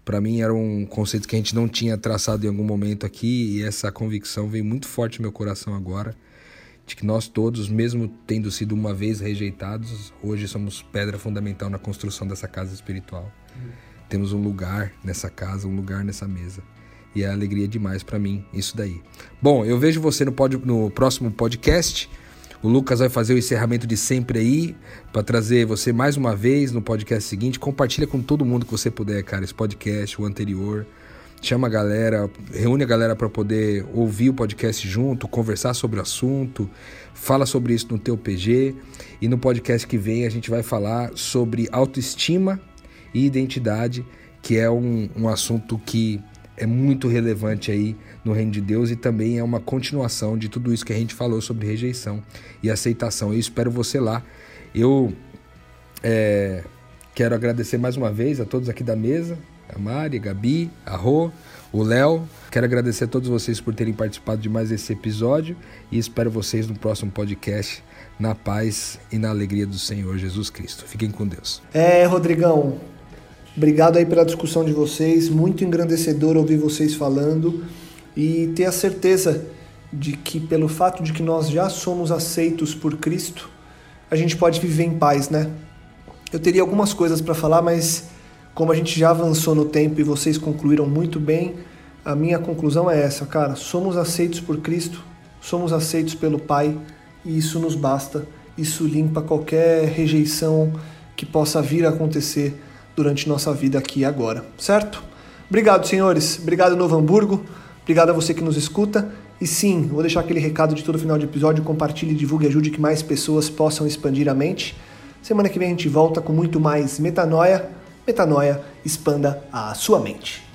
Para mim era um conceito que a gente não tinha traçado em algum momento aqui e essa convicção veio muito forte no meu coração agora, de que nós todos, mesmo tendo sido uma vez rejeitados, hoje somos pedra fundamental na construção dessa casa espiritual. Temos um lugar nessa casa, um lugar nessa mesa. E é alegria demais para mim isso daí. Bom, eu vejo você no, pod, no próximo podcast. O Lucas vai fazer o encerramento de sempre aí, para trazer você mais uma vez no podcast seguinte. Compartilha com todo mundo que você puder, cara, esse podcast, o anterior. Chama a galera, reúne a galera para poder ouvir o podcast junto, conversar sobre o assunto. Fala sobre isso no teu PG. E no podcast que vem a gente vai falar sobre autoestima e identidade, que é um, um assunto que é muito relevante aí no reino de Deus e também é uma continuação de tudo isso que a gente falou sobre rejeição e aceitação. Eu espero você lá. Eu é, quero agradecer mais uma vez a todos aqui da mesa, a Mari, a Gabi, a Rô, o Léo. Quero agradecer a todos vocês por terem participado de mais esse episódio e espero vocês no próximo podcast na paz e na alegria do Senhor Jesus Cristo. Fiquem com Deus. É, Rodrigão, obrigado aí pela discussão de vocês, muito engrandecedor ouvir vocês falando e ter a certeza de que pelo fato de que nós já somos aceitos por Cristo, a gente pode viver em paz, né? Eu teria algumas coisas para falar, mas como a gente já avançou no tempo e vocês concluíram muito bem, a minha conclusão é essa, cara. Somos aceitos por Cristo, somos aceitos pelo Pai e isso nos basta. Isso limpa qualquer rejeição que possa vir a acontecer durante nossa vida aqui e agora, certo? Obrigado, senhores. Obrigado, Novo Hamburgo. Obrigado a você que nos escuta. E sim, vou deixar aquele recado de todo final de episódio. Compartilhe, divulgue ajude que mais pessoas possam expandir a mente. Semana que vem a gente volta com muito mais metanoia. Metanoia, expanda a sua mente.